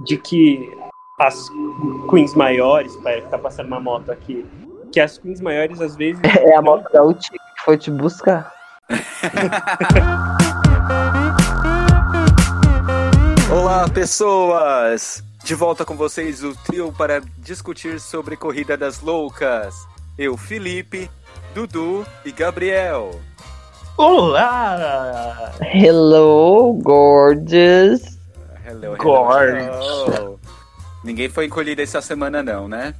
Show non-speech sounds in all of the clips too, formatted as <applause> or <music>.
de que as queens maiores, pai, tá passando uma moto aqui, que as queens maiores às vezes. <laughs> É a moto da Uti que foi te buscar. <laughs> Olá, pessoas! De volta com vocês, o trio para discutir sobre Corrida das Loucas. Eu, Felipe, Dudu e Gabriel. Olá! Hello, gorgeous. Hello, Gorgeous. hello. Ninguém foi encolhido essa semana, não, né?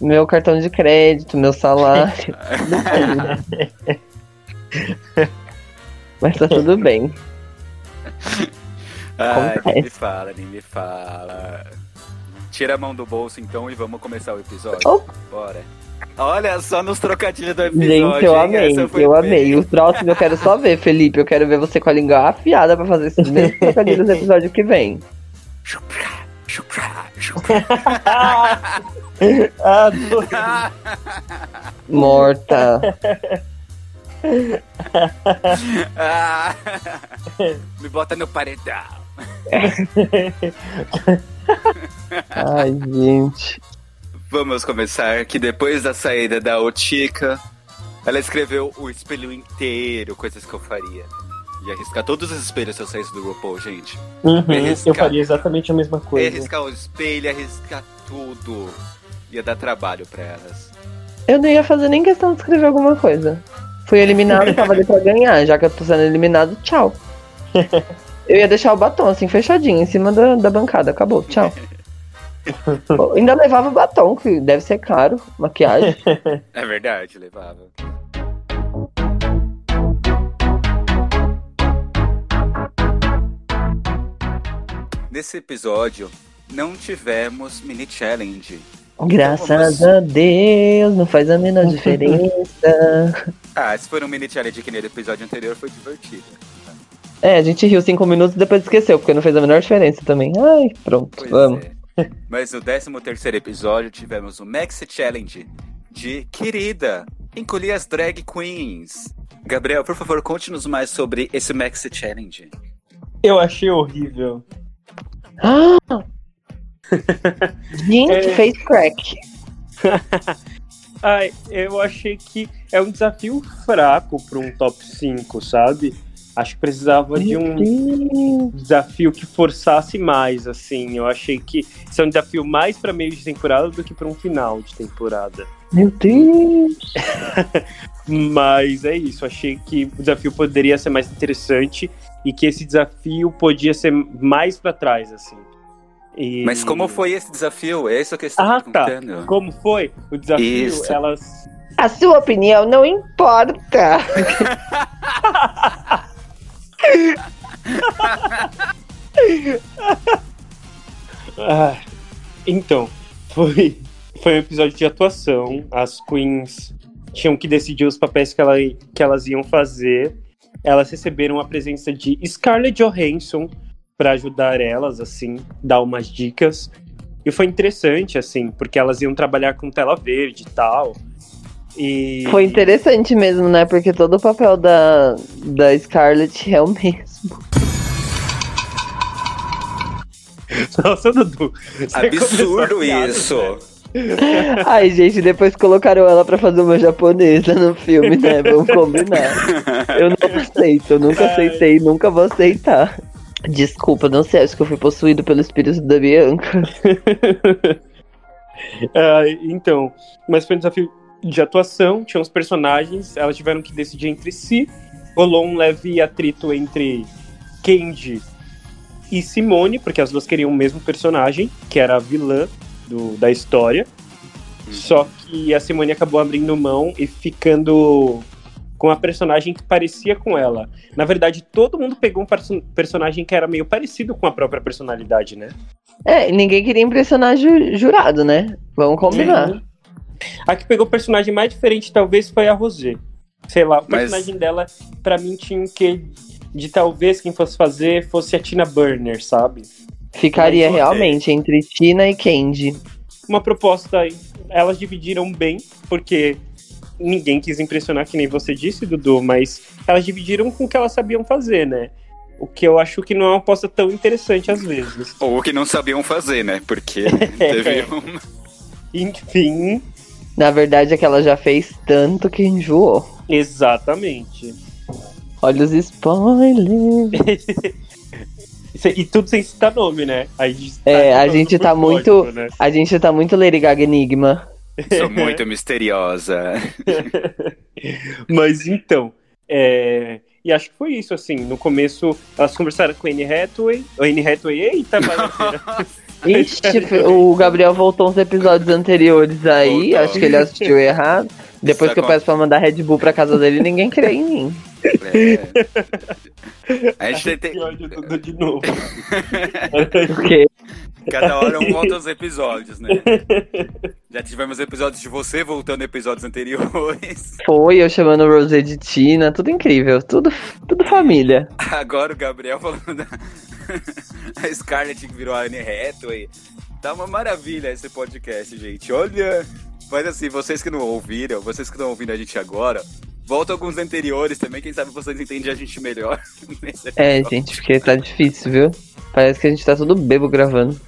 Meu cartão de crédito, meu salário. <laughs> Mas tá tudo bem. Ai, Acontece. nem me fala, nem me fala. Tira a mão do bolso então e vamos começar o episódio. Oh. Bora. Olha só nos trocadilhos do episódio. Gente, eu amei, eu bem. amei. O próximo eu quero só ver, Felipe. Eu quero ver você com a língua afiada pra fazer esses mesmos trocadilhos no episódio que vem. Chupra, chupra, chupra. <laughs> Adoro. Morta. Ah, me bota no paredão. <laughs> Ai, gente. Vamos começar que depois da saída da Otica, ela escreveu o espelho inteiro, coisas que eu faria. E arriscar todos os espelhos se eu saísse do RuPaul, gente. Uhum, Arriscar. eu faria exatamente a mesma coisa. Arriscar o espelho, arriscar tudo. Ia dar trabalho pra elas. Eu não ia fazer nem questão de escrever alguma coisa. Fui eliminado, tava ali pra ganhar. Já que eu tô sendo eliminado, tchau. <laughs> Eu ia deixar o batom assim, fechadinho, em cima da, da bancada. Acabou, tchau. <laughs> <laughs> Ainda levava o batom, que deve ser caro, maquiagem. <laughs> É verdade, levava. Nesse episódio, não tivemos mini challenge. Graças a Deus, não faz a menor diferença. <laughs> Ah, se for um mini challenge que nem do episódio anterior, foi divertido. É, a gente riu cinco minutos e depois esqueceu, porque não fez a menor diferença também. Ai, pronto, Pois vamos. é. Mas no 13 terceiro episódio, tivemos o Maxi Challenge de Querida, encolher as drag queens. Gabriel, por favor, conte-nos mais sobre esse Maxi Challenge. Eu achei horrível. Ah! <gasps> Gente, É. fez crack. <laughs> Ai, eu achei que é um desafio fraco para um top 5, sabe? Acho que precisava de um Deus. desafio que forçasse mais, assim. Eu achei que isso é um desafio mais para meio de temporada do que para um final de temporada. Meu Deus. <laughs> Mas é isso, achei que o desafio poderia ser mais interessante e que esse desafio podia ser mais para trás, assim. E- Mas como foi esse desafio? É isso que eu estou Ah, tá. perguntando. Como foi o desafio? Isso. Elas A sua opinião não importa. <laughs> <laughs> Ah, então, foi, foi um episódio de atuação. As queens tinham que decidir os papéis que, ela, que elas iam fazer. Elas receberam a presença de Scarlett Johansson para ajudar elas, assim, dar umas dicas. E foi interessante, assim, porque elas iam trabalhar com tela verde e tal. E Foi interessante mesmo, né? Porque todo o papel da, da Scarlett é o mesmo. <laughs> Nossa, Dudu. Absurdo isso! <laughs> Ai, gente, depois colocaram ela pra fazer uma japonesa no filme, né? Vamos combinar. Eu não aceito, eu nunca aceitei, nunca vou aceitar. Desculpa, não sei, acho que eu fui possuído pelo espírito da Bianca. <laughs> Ah, então, mas foi um desafio de atuação, tinha os personagens, elas tiveram que decidir entre si. Rolou um leve atrito entre Kenji e Simone, porque as duas queriam o mesmo personagem, que era a vilã do- da história. Só que a Simone acabou abrindo mão e ficando com a personagem que parecia com ela. Na verdade, todo mundo pegou um perso- personagem que era meio parecido com a própria personalidade, né? É, e ninguém queria impressionar ju- jurado, né? Vamos combinar. Uhum. A que pegou o personagem mais diferente talvez foi a Rosé. Sei lá, o Mas- personagem dela, pra mim, tinha um quê de talvez quem fosse fazer fosse a Tina Burner, sabe? Ficaria Mas, realmente entre Tina e Candy. Uma proposta, elas dividiram bem, porque ninguém quis impressionar, que nem você disse, Dudu, mas elas dividiram com o que elas sabiam fazer, né? O que eu acho que não é uma aposta tão interessante às vezes. Ou que não sabiam fazer, né? Porque <laughs> teve um. Enfim, Na verdade é que ela já fez tanto que enjoou. exatamente. Olha os spoilers. <laughs> E tudo sem citar nome, né? A gente É, a gente tá muito- código, né? A gente tá muito Lady Gaga Enigma. <laughs> Sou muito misteriosa. <laughs> Mas então, é, e acho que foi isso, assim. No começo, elas conversaram com a Anne Hathaway. A Anne Hathaway, eita, <laughs> baladeira. Ixi, <laughs> o Gabriel voltou uns episódios anteriores aí, Voltou. acho que ele assistiu errado. Depois Isso que eu peço pra mandar Red Bull pra casa dele, ninguém crê em mim. É. A gente tem, de novo. Porque Cada hora um volta aos episódios, né? Já tivemos episódios de você voltando a episódios anteriores. foi eu chamando Rosé de Tina, tudo incrível, tudo, tudo família. Agora o Gabriel falando da... A Scarlett que virou a Anne Hathaway. Tá uma maravilha esse podcast, gente. Olha... Mas assim, vocês que não ouviram, vocês que estão ouvindo a gente agora, volta alguns anteriores também, quem sabe vocês entendem a gente melhor. É, gente, porque tá difícil, viu? Parece que a gente tá tudo bebo gravando.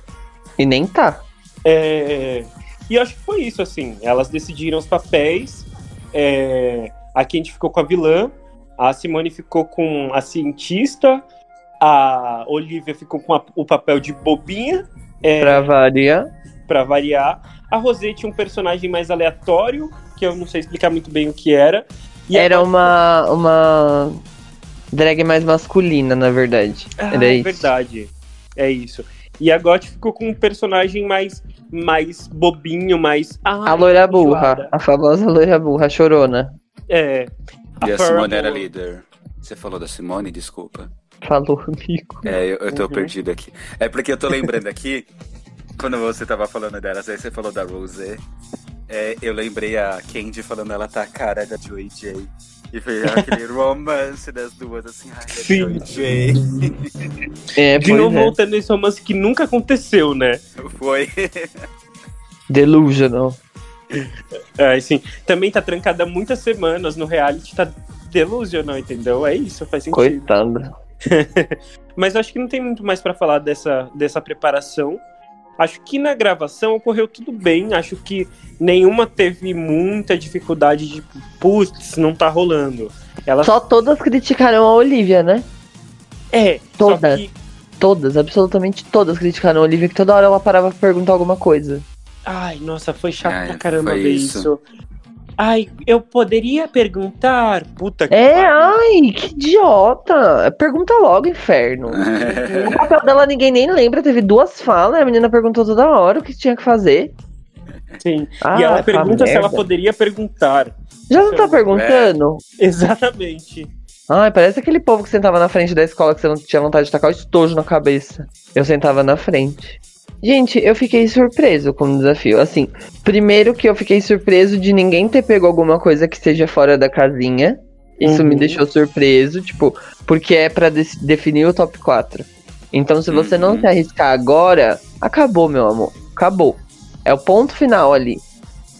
E nem tá. É, e eu acho que foi isso, assim. Elas decidiram os papéis. É, a Candy ficou com a vilã, a Simone ficou com a cientista, a Olivia ficou com a- o papel de bobinha, é, Pra variar. pra variar. A Rosé tinha um personagem mais aleatório, que eu não sei explicar muito bem o que era. E Era a- uma, uma drag mais masculina, na verdade. Ah, Era é isso. verdade. É isso. E a Got ficou com um personagem mais, mais bobinho, mais. A Ai, loira burra, a famosa loira burra, a chorona. É. E a Simone era líder. Você falou da Simone? Desculpa. Falou, amigo. É, eu, eu tô Uhum. perdido aqui. É porque eu tô lembrando aqui, quando você tava falando delas, aí você falou da Rosé. É, eu lembrei a Candy falando ela tá a cara da Joy J. E foi aquele <laughs> romance das duas, assim, ai, da Sim. Joy J. <laughs> É, De novo é. voltando nesse romance que nunca aconteceu, né? Foi. Delusional. <laughs> É, assim, também tá trancada muitas semanas no reality, tá delusional, entendeu? É isso, faz sentido. Coitada. Mas acho que não tem muito mais pra falar dessa, dessa preparação. Acho que na gravação ocorreu tudo bem. Acho que nenhuma teve muita dificuldade de, putz, não tá rolando. Ela Só todas criticaram a Olivia, né? é, só todas. que Todas, absolutamente todas criticaram a Olivia, que toda hora ela parava pra perguntar alguma coisa. Ai, nossa, foi chato Ai, pra caramba ver isso. isso. Ai, eu poderia perguntar? Puta que É, pariu. ai, que idiota. Pergunta logo, inferno. <laughs> O papel dela ninguém nem lembra, teve duas falas, a menina perguntou toda hora o que tinha que fazer. Sim. Ah, e ela essa pergunta se ela poderia perguntar. Já não tá perguntando? <laughs> Exatamente. Ai, parece aquele povo que sentava na frente da escola que você não tinha vontade de tacar o estojo na cabeça. Eu sentava na frente. Gente, eu fiquei surpreso com o desafio. Assim, primeiro que eu fiquei surpreso de ninguém ter pego alguma coisa que seja fora da casinha. Isso Uhum. me deixou surpreso, tipo, porque é pra de- definir o top 4. Então, se você não Uhum. se arriscar agora, acabou, meu amor. Acabou. É o ponto final ali.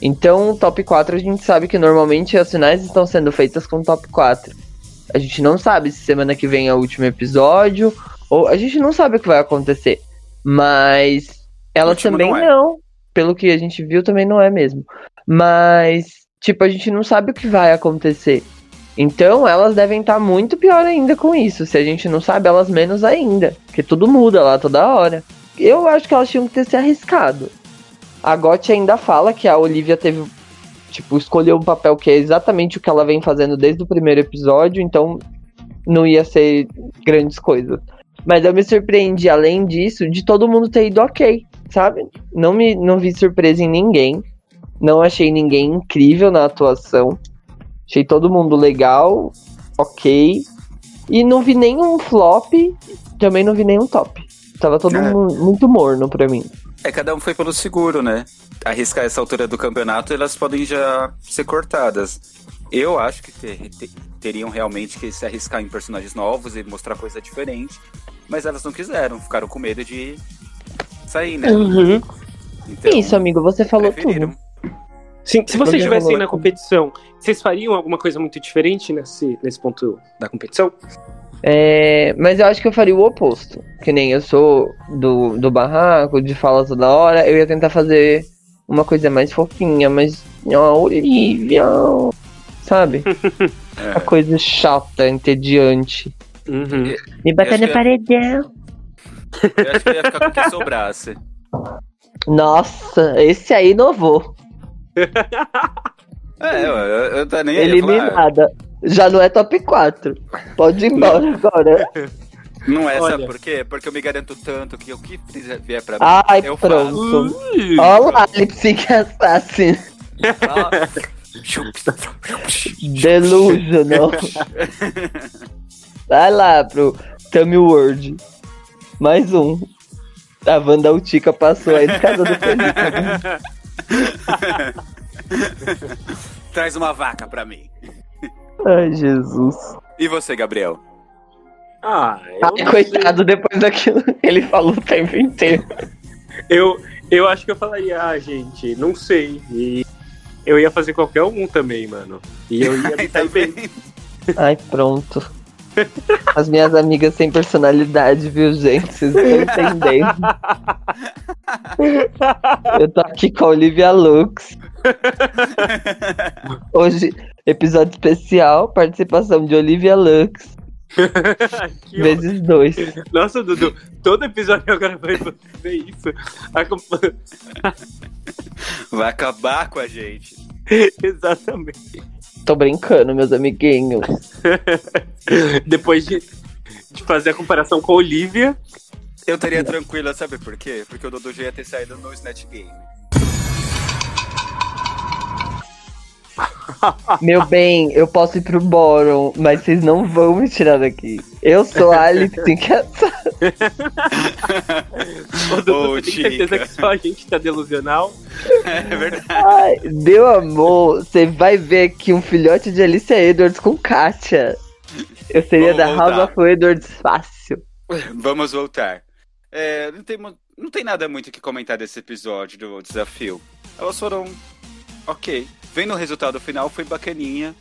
Então, o top 4 a gente sabe que normalmente as finais estão sendo feitas com top 4. A gente não sabe se semana que vem é o último episódio, ou a gente não sabe o que vai acontecer. Mas Último também não não, é. Pelo que a gente viu, também não é mesmo. Mas, tipo, a gente não sabe o que vai acontecer. Então, elas devem estar muito pior ainda com isso. Se a gente não sabe, elas menos ainda. Porque tudo muda lá toda hora. Eu acho que elas tinham que ter se arriscado. A Gotti ainda fala que a Olivia teve. Tipo, escolheu um papel que é exatamente o que ela vem fazendo desde o primeiro episódio, então não ia ser grandes coisas. Mas eu me surpreendi, além disso, de todo mundo ter ido ok, sabe? Não, me, não vi surpresa em ninguém. Não achei ninguém incrível na atuação. Achei todo mundo legal, ok. E não vi nenhum flop, também não vi nenhum top. Tava todo É. mundo muito morno pra mim. É, cada um foi pelo seguro, né? Arriscar essa altura do campeonato, elas podem já ser cortadas. Eu acho que ter- te- teriam realmente que se arriscar em personagens novos e mostrar coisa diferente. Mas elas não quiseram, ficaram com medo de sair, né? Uhum. Então, Isso, amigo, você falou preferiram. tudo. Sim, se Você vocês estivessem na competição, vocês fariam alguma coisa muito diferente nesse, nesse ponto da competição? É, mas eu acho que eu faria o oposto. Que nem eu sou do, do barraco, de fala toda hora, eu ia tentar fazer uma coisa mais fofinha, mas. Ó, Olivia. Sabe? <laughs> É. A coisa chata, entediante. Uhum. Me bater acho no paredão. Eu acho que eu ia ficar com o que sobrasse. Nossa, esse aí inovou. <laughs> É, eu, eu, eu tô nem Eliminada. Já não é top 4. Pode ir embora agora. <laughs> Não é, sabe por quê? Porque eu me garanto tanto que o que vier pra mim, Ai, eu pronto. Ui. Olha lá, Lip Sync Assassin. faço. Delusional. <laughs> Vai lá pro Tummy World. Mais um. A Wanda Utica passou aí de casa do Felipe. <laughs> Traz uma vaca pra mim. Ai, Jesus. E você, Gabriel? Ah, eu, Ai, coitado, depois daquilo que ele falou o tempo inteiro. eu, eu acho que eu falaria, ah, gente, não sei. E eu ia fazer qualquer um também, mano. E eu ia me <laughs> Tá sair bem. Ai, pronto. <laughs> As minhas amigas sem personalidade, viu, gente? Vocês estão <laughs> entendendo. Eu tô aqui com a Olivia Lux. Hoje, episódio especial, participação de Olivia Lux, <laughs> Que ó- vezes dois. Nossa, Dudu, todo episódio agora vai fazer isso. Vai acabar com a gente. Exatamente. Tô brincando, meus amiguinhos. <laughs> Depois de, de fazer a comparação com a Olivia, Eu estaria tranquila, sabe por quê? Porque o Dudu já ia ter saído no Snatch Game. <laughs> Meu bem, eu posso ir pro Boron, mas vocês não vão me tirar daqui. Eu sou a Alice <laughs> que Ô, tem certeza que só a gente tá delusional? É verdade. Ai, meu amor, você vai ver aqui um filhote de Alicia Edwards com Katia. Eu seria Vamos da voltar. House of Edwards fácil. Vamos voltar. É, não, tem, não tem nada muito o que comentar desse episódio do desafio. Elas foram ok. Vendo o resultado final, foi bacaninha.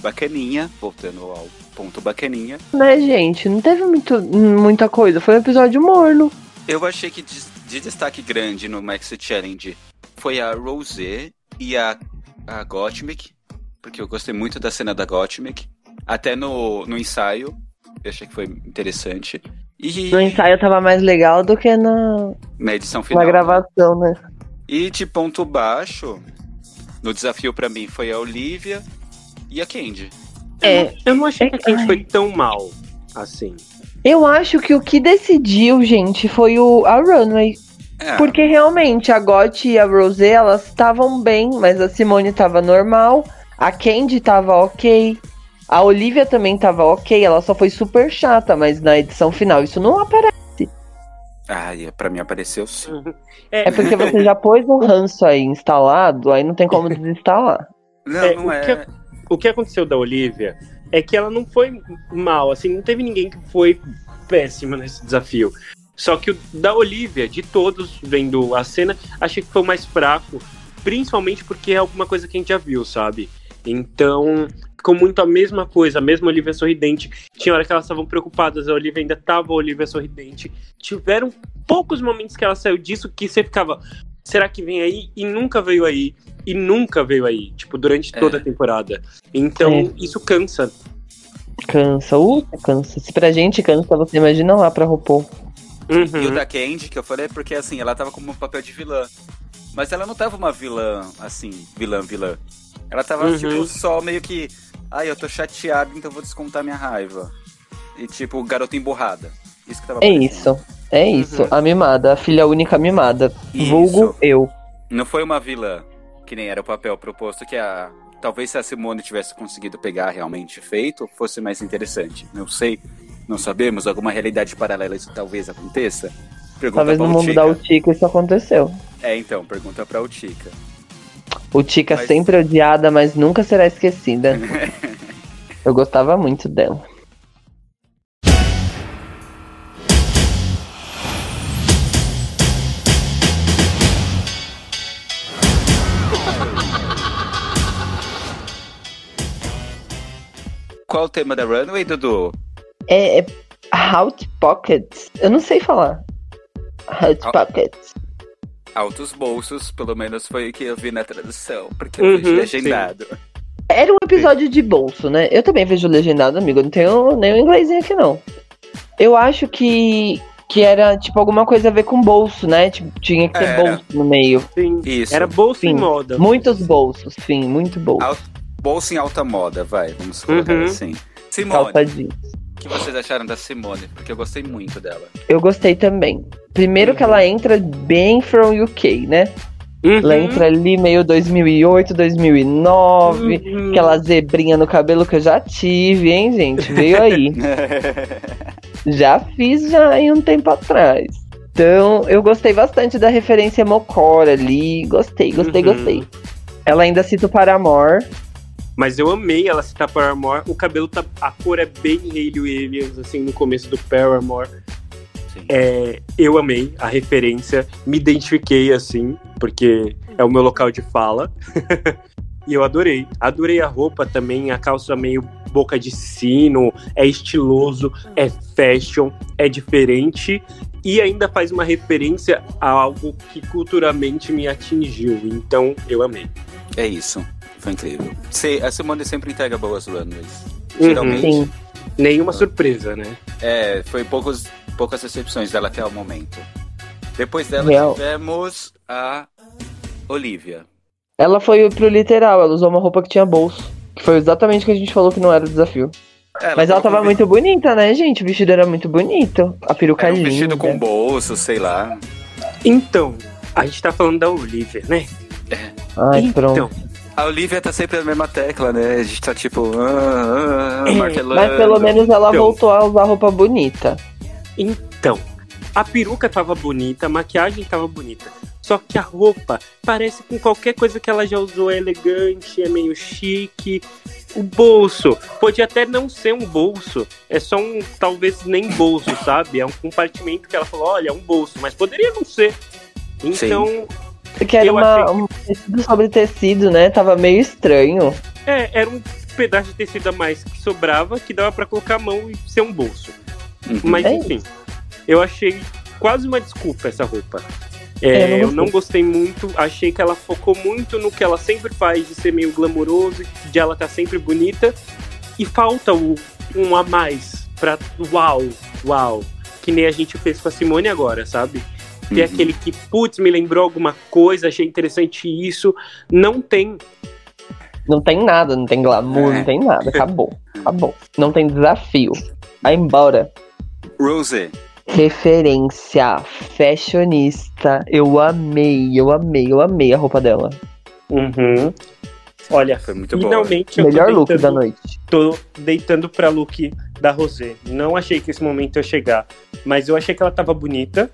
Bacaninha, voltando ao ponto bacaninha. Né, gente? Não teve muito, muita coisa. Foi um episódio morno. Eu achei que de, de destaque grande no Maxi Challenge foi a Rosé e a, a Gottmik, porque eu gostei muito da cena da Gottmik. Até no, no ensaio, eu achei que foi interessante. E No ensaio tava mais legal do que na, na edição final. na gravação, né? E de ponto baixo, no desafio pra mim foi a Olivia e a Candy. É, Eu não achei que a gente Ai. foi tão mal assim. eu acho que o que decidiu, gente, foi o, a Runway. É, Porque realmente a Got e a Rosé, elas estavam bem, mas a Simone tava normal, a Candy tava ok, a Olivia também tava ok, ela só foi super chata, mas na edição final isso não aparece. Ai, pra mim apareceu sim. É porque você já pôs um ranço aí instalado, aí não tem como desinstalar. Não, É, não o é. que- O que aconteceu da Olivia é que ela não foi mal, assim, não teve ninguém que foi péssimo nesse desafio. Só que o da Olivia, de todos vendo a cena, achei que foi o mais fraco, principalmente porque é alguma coisa que a gente já viu, sabe? Então, ficou muito a mesma coisa, a mesma Olivia sorridente. Tinha hora que elas estavam preocupadas, a Olivia ainda tava a Olivia sorridente. Tiveram poucos momentos que ela saiu disso que você ficava, será que vem aí? E nunca veio aí. E nunca veio aí, tipo, durante É. toda a temporada. Então, É. isso cansa. Cansa, uh, cansa. Se pra gente cansa, você imagina lá pra RuPaul. E o Uhum. da Candy, que eu falei, é porque assim, ela tava como um papel de vilã. Mas ela não tava uma vilã, assim, vilã, vilã. Ela tava, Uhum. tipo, só meio que. Ai, eu tô chateada, então vou descontar minha raiva. E tipo, garota emburrada. Isso que tava É isso. É isso, Uhum. a mimada, a filha única mimada. Isso. Vulgo eu. Não foi uma vilã, que nem era o papel proposto, que a. Talvez se a Simone tivesse conseguido pegar realmente feito, fosse mais interessante. Não sei. Não sabemos. Alguma realidade paralela isso talvez aconteça? Pergunta Talvez no mundo Utica. da Utica isso aconteceu. É, então, pergunta pra Utica. Utica Mas- sempre odiada, mas nunca será esquecida. <laughs> Eu gostava muito dela. Qual o tema da Runway, Dudu? É, é Hot Pockets. Eu não sei falar. Hot Ah. Pockets. Altos bolsos, pelo menos foi o que eu vi na tradução, porque eu Uhum, vi legendado. Era um episódio de bolso, né? Eu também vejo legendado, amigo. Eu não tenho nenhum inglesinho aqui, não. Eu acho que, que era, tipo, alguma coisa a ver com bolso, né? Tipo, tinha que ter Era. bolso no meio. Sim. Isso. Era bolsa Sim. em moda. Muitos bolsos, sim, muito bolso. Al- Bolsa em alta moda, vai, vamos colocar Uhum. assim. Simone, Calça jeans. O que vocês acharam da Simone? Porque eu gostei muito dela. Eu gostei também. Primeiro que ela entra bem from UK, né? Uhum. Ela entra ali meio 2008, 2009. Uhum. Aquela zebrinha no cabelo que eu já tive, hein, gente? Veio aí. <laughs> já fiz já em um tempo atrás. Então, eu gostei bastante da referência Mocora ali. Gostei, gostei, Uhum. gostei. Ela ainda cita o Paramore. Mas eu amei ela citar Paramore. O cabelo tá. A cor é bem Hayley Williams, assim, no começo do Paramore. É, eu amei a referência, me identifiquei assim, porque é o meu local de fala. <laughs> e eu adorei. Adorei a roupa também, a calça meio boca de sino, é estiloso, é fashion, é diferente e ainda faz uma referência a algo que culturalmente me atingiu. Então, eu amei. É isso. Foi incrível. Se- a Simone sempre entrega boas runways. Uhum. Geralmente. Sim. Nenhuma surpresa, né? É, foi poucos, poucas recepções dela até o momento. Depois dela Real. tivemos a Olivia. Ela foi pro literal, ela usou uma roupa que tinha bolso. Que foi exatamente o que a gente falou que não era o desafio. Mas ela tava muito bonita, né, gente? O vestido era muito bonito. A peruca Era um linda. vestido com bolso, sei lá. Então, a gente tá falando da Olivia, né? Ai, então, pronto. A Olivia tá sempre na mesma tecla, né? A gente tá tipo, ah, ah, É, martelando. Mas pelo menos ela Então. voltou a usar roupa bonita. Então, a peruca tava bonita, a maquiagem tava bonita. Só que a roupa parece com qualquer coisa que ela já usou, é elegante, é meio chique. O bolso, pode até não ser um bolso, é só um, talvez nem bolso, sabe? É um compartimento que ela falou, olha, é um bolso, mas poderia não ser. Então, Porque era Eu uma, um tecido sobre tecido, né? Tava meio estranho. é, era um pedaço de tecido a mais que sobrava, que dava pra colocar a mão e ser um bolso. Uhum. Mas É enfim, eu achei quase uma desculpa essa roupa. É, É, eu não eu não gostei muito, achei que ela focou muito no que ela sempre faz de ser meio glamouroso, de ela estar sempre bonita, e falta o, um a mais pra uau, uau, que nem a gente fez com a Simone agora, sabe? Ter Uhum. aquele que, putz, me lembrou alguma coisa, achei interessante isso, não tem. Não tem nada, não tem glamour, É. não tem nada. Acabou. Acabou. Não tem desafio. Vai embora. Rose. Referência fashionista. Eu amei, eu amei, eu amei a roupa dela. Uhum. Olha, Foi muito boa. finalmente eu tô Melhor look deitando- da noite. tô deitando pra look da Rosé. Não achei que esse momento ia chegar, mas eu achei que ela tava bonita.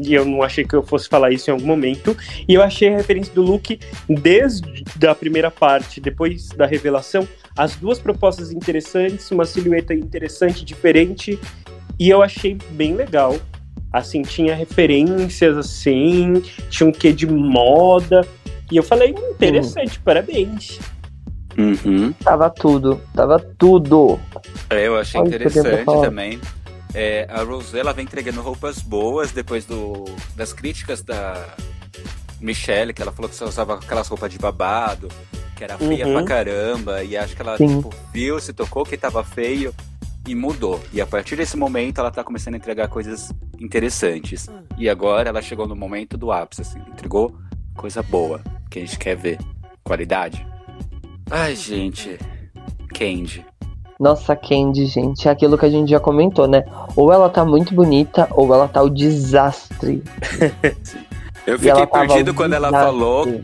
E eu não achei que eu fosse falar isso em algum momento. E eu achei a referência do look desde a primeira parte, depois da revelação, as duas propostas interessantes, uma silhueta interessante, diferente. E eu achei bem legal. Assim, tinha referências assim, tinha um quê de moda. E eu falei, hum, interessante, parabéns. Uhum. Tava tudo, tava tudo. Eu achei Olha interessante também. É, a Rose ela vem entregando roupas boas depois do, das críticas da Michelle, que ela falou que só usava aquelas roupas de babado, que era feia Uhum. pra caramba, e acho que ela tipo, viu, se tocou que tava feio e mudou. E a partir desse momento ela tá começando a entregar coisas interessantes. E agora ela chegou no momento do ápice, assim, entregou coisa boa, que a gente quer ver. Qualidade. Ai, gente. Candy. Nossa, Candy, gente, é aquilo que a gente já comentou, né? Ou ela tá muito bonita, ou ela tá o desastre. <laughs> Eu ela fiquei perdido quando ela falou.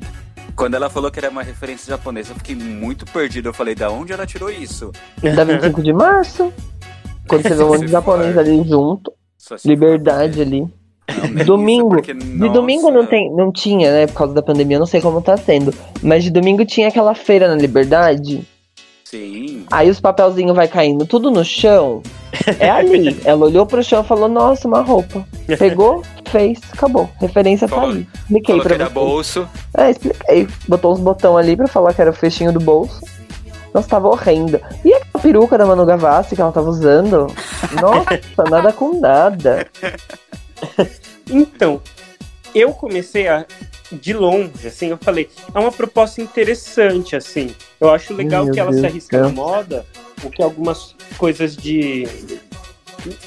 Quando ela falou que era uma referência japonesa, eu fiquei muito perdido. Eu falei, da onde ela tirou isso? Da 25 de março. <laughs> Quando você vê um monte de japonês ali junto. Liberdade ali. não, Domingo. porque, De domingo não, tem, não tinha, né? Por causa da pandemia, eu não sei como tá sendo. Mas de domingo tinha aquela feira na Liberdade. Sim. Aí os papelzinhos vai caindo tudo no chão. É ali. <laughs> Ela olhou pro chão e falou: Nossa, uma roupa. Pegou, fez, acabou. Referência tá ali. Expliquei pra era você. bolso. É, expliquei. Botou uns botão ali pra falar que era o fechinho do bolso. Nossa, tava horrenda. E aquela peruca da Manu Gavassi que ela tava usando. <laughs> Nossa, nada com nada. <laughs> Então, eu comecei a. De longe, assim, eu falei, é uma proposta interessante, assim. Eu acho legal Meu que ela Deus se arrisca na moda, porque algumas coisas de.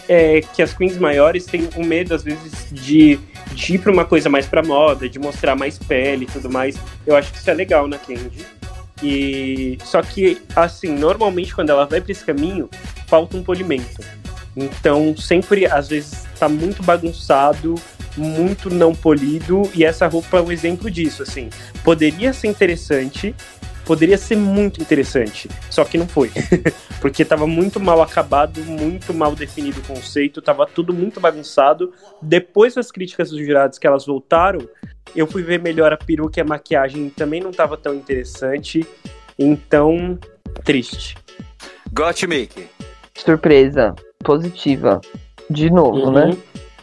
É, que as queens maiores têm um medo, às vezes, de, de ir pra uma coisa mais pra moda, de mostrar mais pele e tudo mais. Eu acho que isso é legal na Candy. E só que, assim, normalmente quando ela vai pra esse caminho, falta um polimento. Então, sempre, às vezes, tá muito bagunçado, muito não polido, e essa roupa é um exemplo disso, assim. Poderia ser interessante, poderia ser muito interessante, só que não foi. <laughs> Porque tava muito mal acabado, muito mal definido o conceito, tava tudo muito bagunçado. Depois das críticas dos jurados que elas voltaram, eu fui ver melhor a peruca e a maquiagem também não tava tão interessante. Então, triste. Got Mickey. Surpresa. Positiva. De novo, Uhum. né?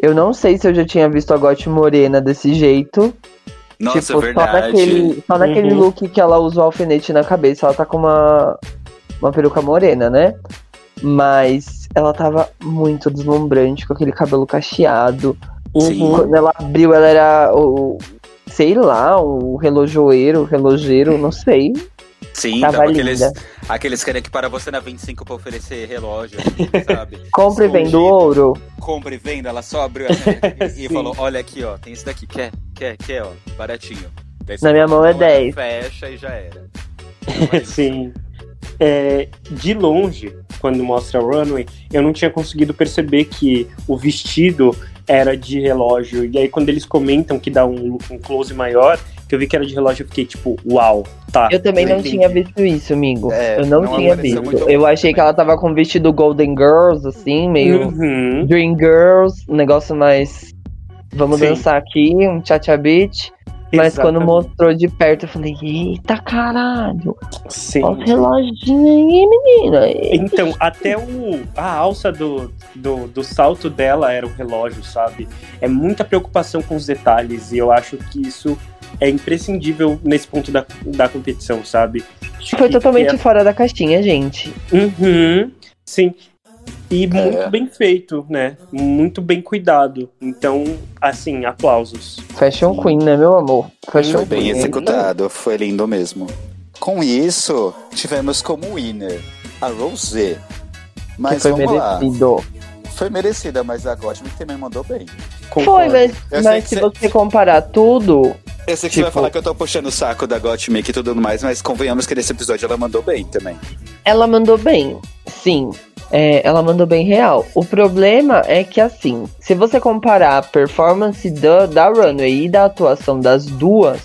Eu não sei se eu já tinha visto a Gotti morena desse jeito. Nossa, tipo, verdade. só naquele, só naquele Uhum. look que ela usa o alfinete na cabeça. Ela tá com uma, uma peruca morena, né? Mas ela tava muito deslumbrante, com aquele cabelo cacheado. Sim. Uhum. Quando ela abriu, ela era o. Sei lá, o relojoeiro, o relogeiro, não sei. Sim, Tava tava aqueles, aqueles que que para você na 25 pra oferecer relógio, assim, <laughs> sabe? Compre e venda ouro. Compra e venda, ela só abriu a <laughs> e, e falou: Olha aqui, ó, tem esse daqui, quer, quer, quer, ó, baratinho. Daí Na minha mão é "Não, ela 10." Fecha e já era. <laughs> Sim. É, de longe, quando mostra a runway, eu não tinha conseguido perceber que o vestido era de relógio. E aí, quando eles comentam que dá um, um close maior, que eu vi que era de relógio, eu fiquei tipo, uau, tá. Eu também não entendi. tinha visto isso, amigo. É, eu não, não tinha visto. Eu achei que também. ela tava com vestido Golden Girls, assim, meio Uhum. Dream Girls, um negócio mais. Vamos Sim. dançar aqui, um cha-cha beat. Mas quando Exatamente. mostrou de perto, eu falei, eita caralho, Sim. olha o reloginho aí, menina. Então, até o, a alça do, do, do salto dela era o relógio, sabe? É muita preocupação com os detalhes e eu acho que isso é imprescindível nesse ponto da, da competição, sabe? Acho Foi que- totalmente que fora da caixinha, gente. é- Uhum, sim. E É. muito bem feito, né? Muito bem cuidado. Então, assim, aplausos. Fashion Sim. Queen, né, meu amor? Fashion Foi bem Queen. executado, foi lindo mesmo. Com isso, tivemos como winner a Rosé. Que Mas foi vamos lá. Foi merecida, mas a Gottmik também mandou bem. Foi, Concordo. mas, sei mas que se cê- você comparar tudo, Eu sei que você vai Tipo- falar que eu tô puxando o saco da Gottmik e tudo mais, mas convenhamos que nesse episódio ela mandou bem também. Ela mandou bem, sim. É, ela mandou bem real. O problema é que, assim, se você comparar a performance da, da Runway e da atuação das duas,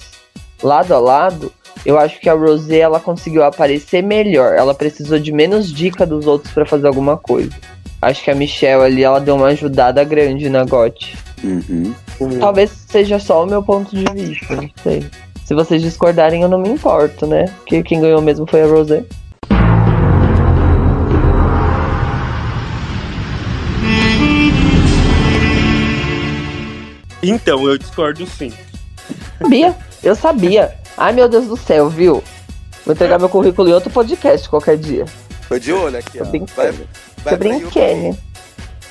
lado a lado, eu acho que a Rosé ela conseguiu aparecer melhor. Ela precisou de menos dica dos outros pra fazer alguma coisa. Acho que a Michelle ali, ela deu uma ajudada grande na GOT. Uhum. Talvez seja só o meu ponto de vista, não sei. Se vocês discordarem, eu não me importo, né? Porque quem ganhou mesmo foi a Rosé. Então, eu discordo sim. Sabia, eu sabia. Ai, meu Deus do céu, viu? Vou entregar meu currículo em outro podcast qualquer dia. Tô de olho aqui, Tô ó. Vai, vai, pra brincando. UK.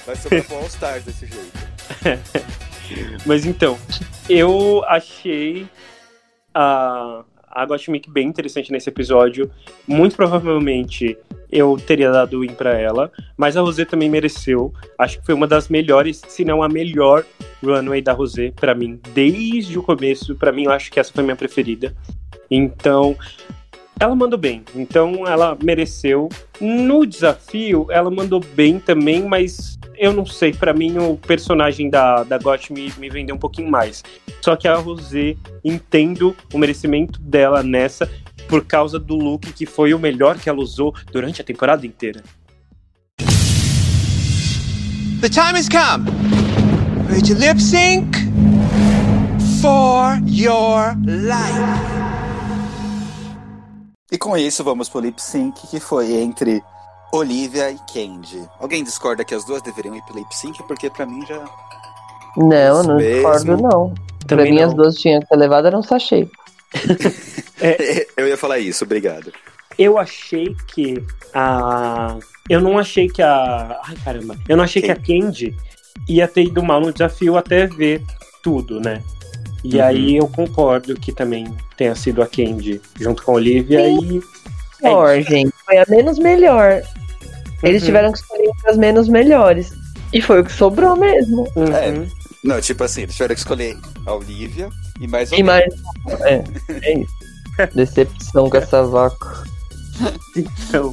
vai sobrar pro All Stars desse jeito. <laughs> Mas então, eu achei a, a Gottmik bem interessante nesse episódio. Muito provavelmente eu teria dado win pra ela, mas a Rosé também mereceu. Acho que foi uma das melhores, se não a melhor runway da Rosé pra mim desde o começo. Pra mim, eu acho que essa foi a minha preferida. Então, ela mandou bem. Então, ela mereceu. No desafio, ela mandou bem também, mas eu não sei, pra mim o personagem da, da Got me, me vendeu um pouquinho mais. Só que a Rosé, entendo o merecimento dela nessa, por causa do look que foi o melhor que ela usou durante a temporada inteira. The time has come for to lip sync for your life. E com isso, vamos pro lip sync, que foi entre Olivia e Candy. Alguém discorda que as duas deveriam ir pro lip sync? Porque pra mim já. Não, Isso não mesmo. discordo, não. pra Também mim, não. as duas tinham que ter levado era um sachê. <laughs> <laughs> Eu ia falar isso, obrigado. Eu achei que a. Eu não achei que a. Ai, caramba. Eu não achei que a Candy ia ter ido mal no desafio até ver tudo, né? E Uhum. aí eu concordo que também tenha sido a Candy junto com a Olivia e. É gente. Foi a menos melhor. Eles Uhum. tiveram que escolher as menos melhores. E foi o que sobrou mesmo. Uhum. É. Não, tipo assim, eles tiveram que escolher a Olivia e mais E alguém. mais. É, é isso. <laughs> Decepção com essa vaca. Então,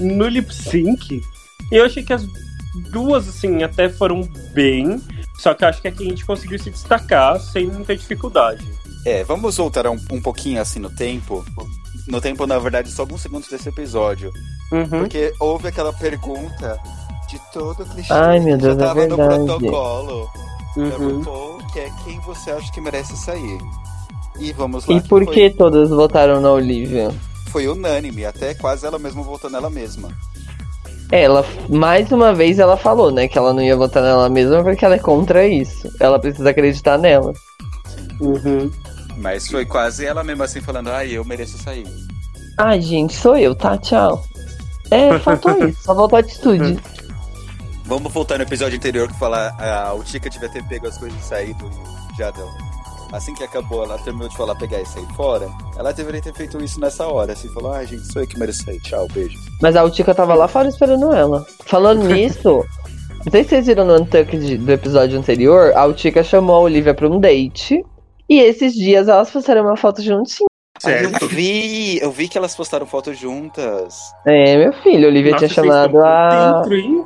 no lip sync, eu achei que as duas, assim, até foram bem. Só que acho que a Candy conseguiu se destacar sem muita dificuldade. É, vamos voltar um, um pouquinho assim no tempo. No tempo, na verdade, só alguns segundos desse episódio. Uhum. Porque houve aquela pergunta de todo clichê Ai, meu que já Deus, é tava no protocolo Uhum. Que é quem você acha que merece sair. E vamos lá. E por foi, que todas votaram na Olivia? Foi unânime, até quase ela mesma votou nela mesma. Ela, mais uma vez, ela falou, né, que ela não ia votar nela mesma porque ela é contra isso. Ela precisa acreditar nela. Uhum. Mas foi quase ela mesma assim falando, ai, eu mereço sair. Ai, gente, sou eu, tá? Tchau. É, faltou isso, só faltou atitude. <laughs> Vamos voltar no episódio anterior que falar a o Tica devia ter pego as coisas e saído e já deu. Assim que acabou, ela terminou de falar pegar e sair fora. Ela deveria ter feito isso nessa hora, assim, falou, ah, gente, sou eu que mereço sair, tchau, beijo. Mas a Utica tava lá fora esperando ela. Falando <laughs> nisso, não sei se vocês viram no Untucked do episódio anterior, a Utica chamou a Olivia pra um date. E esses dias elas fizeram uma foto juntinhas. Ai, eu Certo. vi, eu vi que elas postaram fotos juntas. É, meu filho, a Olivia Nossa, tinha chamado a, dentro, hein?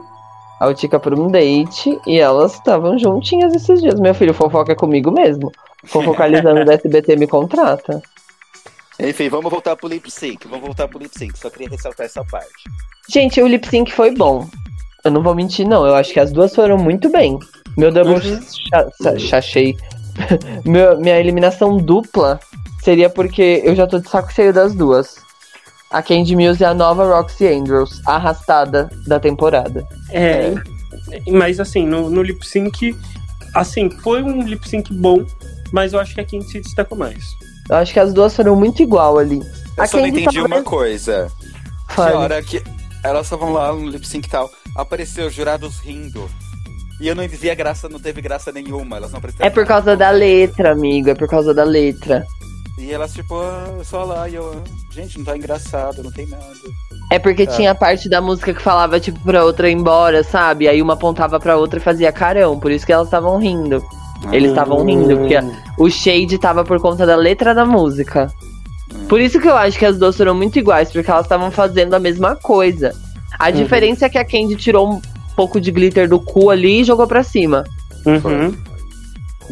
a Utica pra um date e elas estavam juntinhas esses dias. Meu filho, fofoca é comigo mesmo. Fofocalizando do SBT me contrata. Enfim, vamos voltar pro lip sync, vamos voltar pro lip sync, só queria ressaltar essa parte. Gente, o lip sync foi bom. Eu não vou mentir, não. Eu acho que as duas foram muito bem. Meu double Uhum. cha- cha- chachei. <laughs> Meu- minha eliminação dupla seria porque eu já tô de saco cheio das duas. A Candy Mills é a nova Roxy Andrews, arrastada da temporada. É, mas assim, no, no lip sync, assim, foi um lip sync bom, mas eu acho que a Candy se destacou mais. Eu acho que as duas foram muito igual ali. Eu A só não Candy entendi tava- uma coisa. Fale. Que hora que elas estavam lá no lip sync e tal, apareceu jurados rindo. E eu não via graça, não teve graça nenhuma. Elas não prestaram É por causa da letra, amigo. É por causa da letra. E elas, tipo, ah, só lá, e eu, gente, não tá engraçado, não tem nada. É porque Tá. tinha parte da música que falava, tipo, pra outra ir embora, sabe? Aí uma apontava pra outra e fazia carão. Por isso que elas estavam rindo. Eles estavam rindo, porque o shade tava por conta da letra da música. Por isso que eu acho que as duas foram muito iguais, porque elas estavam fazendo a mesma coisa. A diferença é que a Candy tirou um pouco de glitter do cu ali e jogou pra cima. Uhum.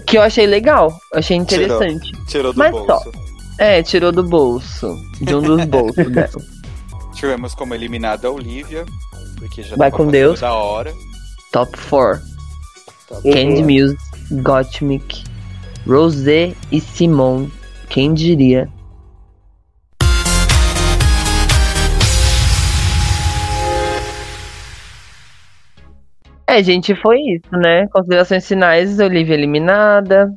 Que eu achei legal, achei interessante. Tirou do Mas bolso. É, tirou do bolso. De um dos <laughs> bolsos dela. Tivemos como eliminada a Olivia, porque já Vai com Deus. da hora. Top 4. Tá Candy Muse, Gottmik, Rosé e Simone. Quem diria? É, gente, foi isso, né? Considerações finais, Olivia eliminada.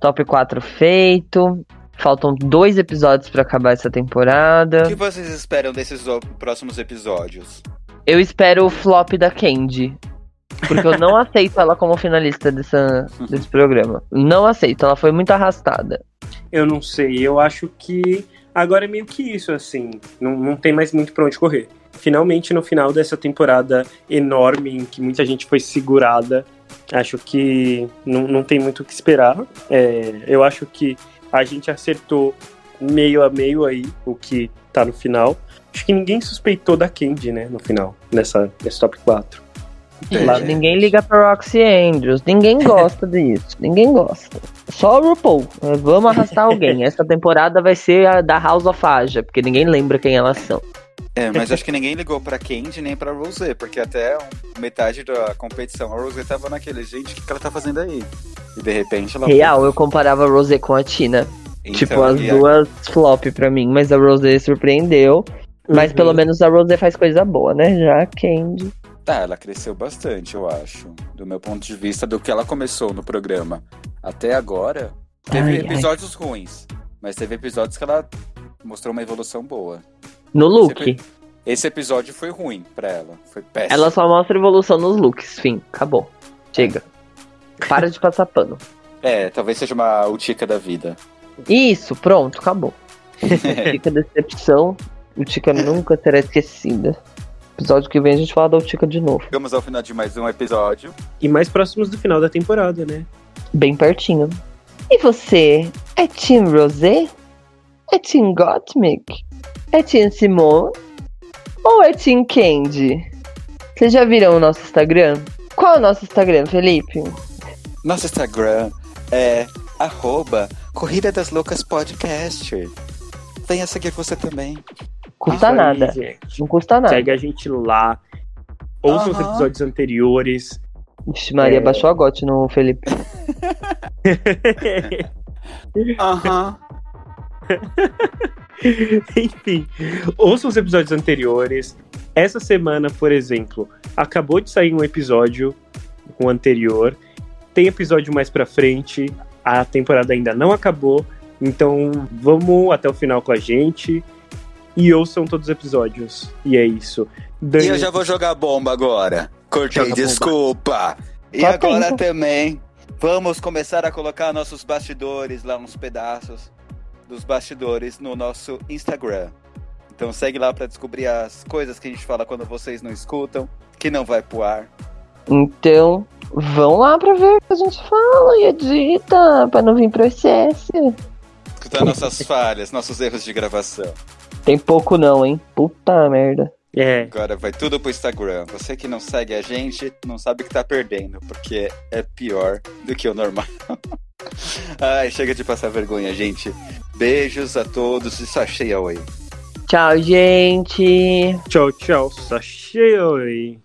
Top 4 feito. Faltam dois episódios pra acabar essa O temporada. que vocês esperam desses o- próximos episódios? Eu espero o flop da Candy. Porque eu não <laughs> aceito ela como finalista dessa, desse programa. Não aceito, ela foi muito arrastada. Eu não sei, eu acho que agora é meio que isso, assim. Não, não tem mais muito pra onde correr. Finalmente, no final dessa temporada enorme, em que muita gente foi segurada, acho que não, não tem muito o que esperar. É, eu acho que a gente acertou meio a meio aí o que tá no final. Acho que ninguém suspeitou da Candy, né, no final, nessa, nesse top 4. É. Ninguém liga pra Roxy Andrews. Ninguém gosta <laughs> disso. Ninguém gosta. Só o RuPaul. É, Vamos arrastar alguém. Essa temporada vai ser a da House of Aja, porque ninguém lembra quem elas são. É, mas acho que ninguém ligou pra Candy nem pra Rosé, porque até metade da competição a Rosé tava naquele, gente, o que, que ela tá fazendo aí? E de repente ela. Real, eu comparava a Rosé com a Tina. Então, tipo, as a- duas flop pra mim. Mas a Rosé surpreendeu. Mas Uhum. pelo menos a Rosé faz coisa boa, né? Já a Candy. Tá, ela cresceu bastante, eu acho. Do meu ponto de vista, do que ela começou no programa até agora. Teve Ai, ai. episódios ruins, mas teve episódios que ela mostrou uma evolução boa. No look. Esse episódio foi ruim pra ela. Foi péssimo. Ela só mostra evolução nos looks. Fim. Acabou. Chega. Para de passar pano. É, talvez seja uma Utica da vida. Isso, pronto, acabou. <laughs> Utica decepção. Utica nunca será esquecida. Episódio que vem a gente fala da Utica de novo. Chegamos ao final de mais um episódio. E mais próximos do final da temporada, né? Bem pertinho. E você? É Team Rosé? É Team Gottmik? É Team Simone? Ou é Team Candy? Vocês já viram o nosso Instagram? Qual é o nosso Instagram, Felipe? Nosso Instagram é arroba Corrida das Loucas Podcast. Venha seguir você também. Custa aí, nada. gente. Não custa nada. Segue a gente lá. Ouçam os episódios anteriores. Vixe, Maria É. baixou a gote no Felipe. <laughs> Aham. <laughs> Enfim, ouçam os episódios anteriores. Essa semana, por exemplo, acabou de sair um episódio com o anterior. Tem episódio mais pra frente. A temporada ainda não acabou. Então vamos até o final com a gente. E ouçam todos os episódios. E é isso. E eu já vou jogar bomba agora. Cortei, Joga bomba. desculpa. E Só agora tenta. também, vamos começar a colocar nossos bastidores lá, uns pedaços dos bastidores no nosso Instagram. Então segue lá pra descobrir as coisas que a gente fala quando vocês não escutam, que não vai pro ar. Então, vão lá pra ver o que a gente fala e edita, pra não vir processo. Escutar nossas falhas, nossos erros de gravação. Tem pouco não, hein? Puta merda. É, Agora vai tudo pro Instagram. Você que não segue a gente, não sabe que tá perdendo, porque é pior do que o normal. <laughs> Ai, chega de passar vergonha, gente. Beijos a todos e sachê oi. Tchau, gente. tchau, tchau. Sachê, oi.